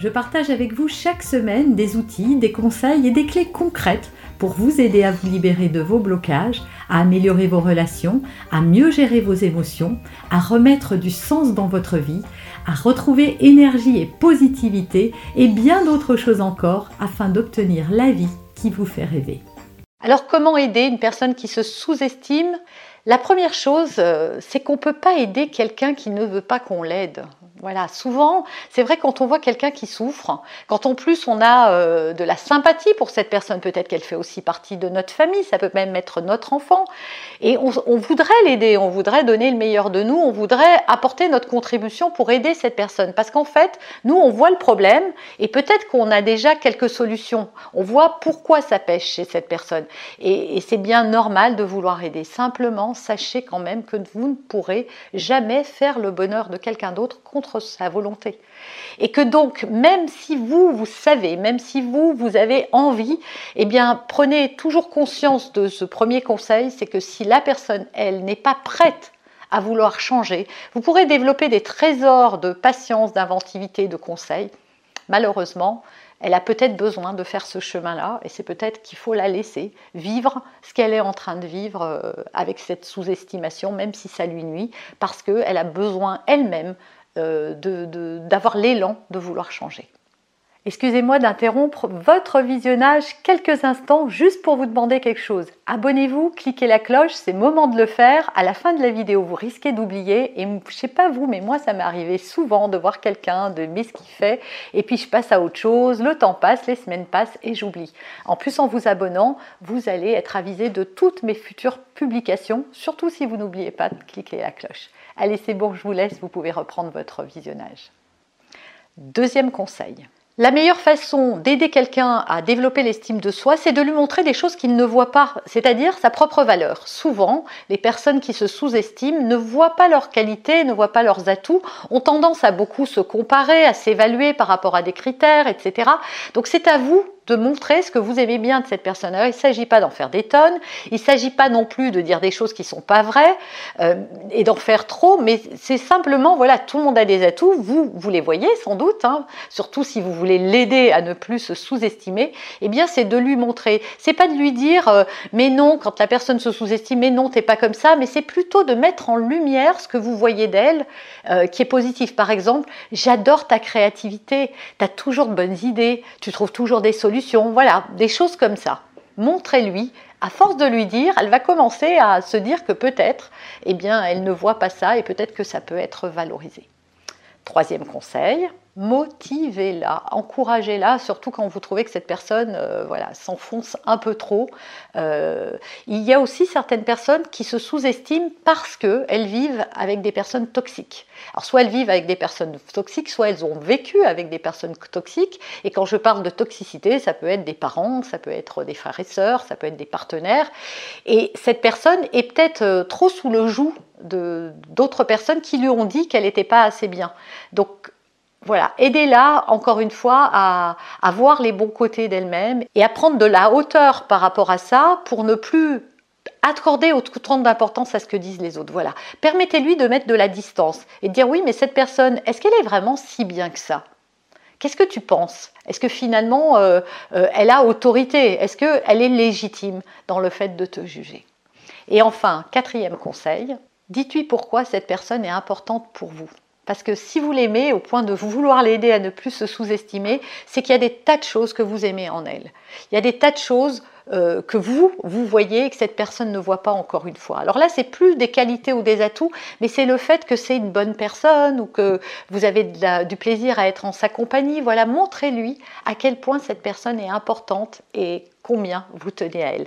je partage avec vous chaque semaine des outils, des conseils et des clés concrètes pour vous aider à vous libérer de vos blocages, à améliorer vos relations, à mieux gérer vos émotions, à remettre du sens dans votre vie, à retrouver énergie et positivité et bien d'autres choses encore afin d'obtenir la vie qui vous fait rêver. Alors comment aider une personne qui se sous-estime? La première chose, euh, c'est qu'on ne peut pas aider quelqu'un qui ne veut pas qu'on l'aide. Voilà, souvent, c'est vrai quand on voit quelqu'un qui souffre, quand en plus on a euh, de la sympathie pour cette personne, peut-être qu'elle fait aussi partie de notre famille, ça peut même être notre enfant, et on, voudrait l'aider, on voudrait donner le meilleur de nous, on voudrait apporter notre contribution pour aider cette personne, parce qu'en fait, nous, on voit le problème, et peut-être qu'on a déjà quelques solutions, on voit pourquoi ça pêche chez cette personne, et, et c'est bien normal de vouloir aider. Simplement, sachez quand même que vous ne pourrez jamais faire le bonheur de quelqu'un d'autre contre sa volonté. Et que donc, même si vous, vous savez, même si vous, vous avez envie, eh bien, prenez toujours conscience de ce premier conseil, c'est que si la personne, elle, n'est pas prête à vouloir changer, vous pourrez développer des trésors de patience, d'inventivité, de conseils. Malheureusement, elle a peut-être besoin de faire ce chemin-là et c'est peut-être qu'il faut la laisser vivre ce qu'elle est en train de vivre euh, avec cette sous-estimation, même si ça lui nuit, parce qu'elle a besoin elle-même d'avoir l'élan de vouloir changer. Excusez-moi d'interrompre votre visionnage quelques instants juste pour vous demander quelque chose. Abonnez-vous, cliquez la cloche, c'est moment de le faire. À la fin de la vidéo, vous risquez d'oublier. Et je sais pas vous, mais moi, ça m'est arrivé souvent de voir quelqu'un, de ce qu'il fait, et puis je passe à autre chose. Le temps passe, les semaines passent et j'oublie. En plus, en vous abonnant, vous allez être avisé de toutes mes futures publications, surtout si vous n'oubliez pas de cliquer la cloche. Allez, c'est bon, je vous laisse, vous pouvez reprendre votre visionnage. Deuxième conseil. La meilleure façon d'aider quelqu'un à développer l'estime de soi, c'est de lui montrer des choses qu'il ne voit pas, c'est-à-dire sa propre valeur. Souvent, les personnes qui se sous-estiment ne voient pas leurs qualités, ne voient pas leurs atouts, ont tendance à beaucoup se comparer, à s'évaluer par rapport à des critères, etc. Donc c'est à vous de montrer ce que vous aimez bien de cette personne. il ne s'agit pas d'en faire des tonnes, il ne s'agit pas non plus de dire des choses qui ne sont pas vraies euh, et d'en faire trop, mais c'est simplement, voilà, tout le monde a des atouts, vous, vous les voyez sans doute, hein, surtout si vous voulez l'aider à ne plus se sous-estimer, eh bien c'est de lui montrer. C'est pas de lui dire, euh, mais non, quand la personne se sous-estime, mais non, t'es pas comme ça, mais c'est plutôt de mettre en lumière ce que vous voyez d'elle euh, qui est positif. Par exemple, j'adore ta créativité, tu as toujours de bonnes idées, tu trouves toujours des solutions voilà, des choses comme ça. Montrez-lui, à force de lui dire, elle va commencer à se dire que peut-être, eh bien, elle ne voit pas ça et peut-être que ça peut être valorisé. Troisième conseil, motivez-la, encouragez-la, surtout quand vous trouvez que cette personne euh, voilà, s'enfonce un peu trop. Euh, il y a aussi certaines personnes qui se sous-estiment parce qu'elles vivent avec des personnes toxiques. Alors soit elles vivent avec des personnes toxiques, soit elles ont vécu avec des personnes toxiques. Et quand je parle de toxicité, ça peut être des parents, ça peut être des frères et sœurs, ça peut être des partenaires. Et cette personne est peut-être euh, trop sous le joug d'autres personnes qui lui ont dit qu'elle n'était pas assez bien. Donc voilà, aidez-la encore une fois à, voir les bons côtés d'elle-même et à prendre de la hauteur par rapport à ça pour ne plus accorder autant d'importance à ce que disent les autres. Voilà, permettez-lui de mettre de la distance et de dire oui, mais cette personne, est-ce qu'elle est vraiment si bien que ça? Qu'est-ce que tu penses? Est-ce que finalement euh, euh, elle a autorité? Est-ce qu'elle est légitime dans le fait de te juger? Et enfin, quatrième conseil, dites-lui pourquoi cette personne est importante pour vous. Parce que si vous l'aimez au point de vouloir l'aider à ne plus se sous-estimer, c'est qu'il y a des tas de choses que vous aimez en elle. Il y a des tas de choses euh, que vous, vous voyez et que cette personne ne voit pas encore une fois. Alors là, c'est plus des qualités ou des atouts, mais c'est le fait que c'est une bonne personne ou que vous avez du plaisir à être en sa compagnie. Voilà, montrez-lui à quel point cette personne est importante et combien vous tenez à elle.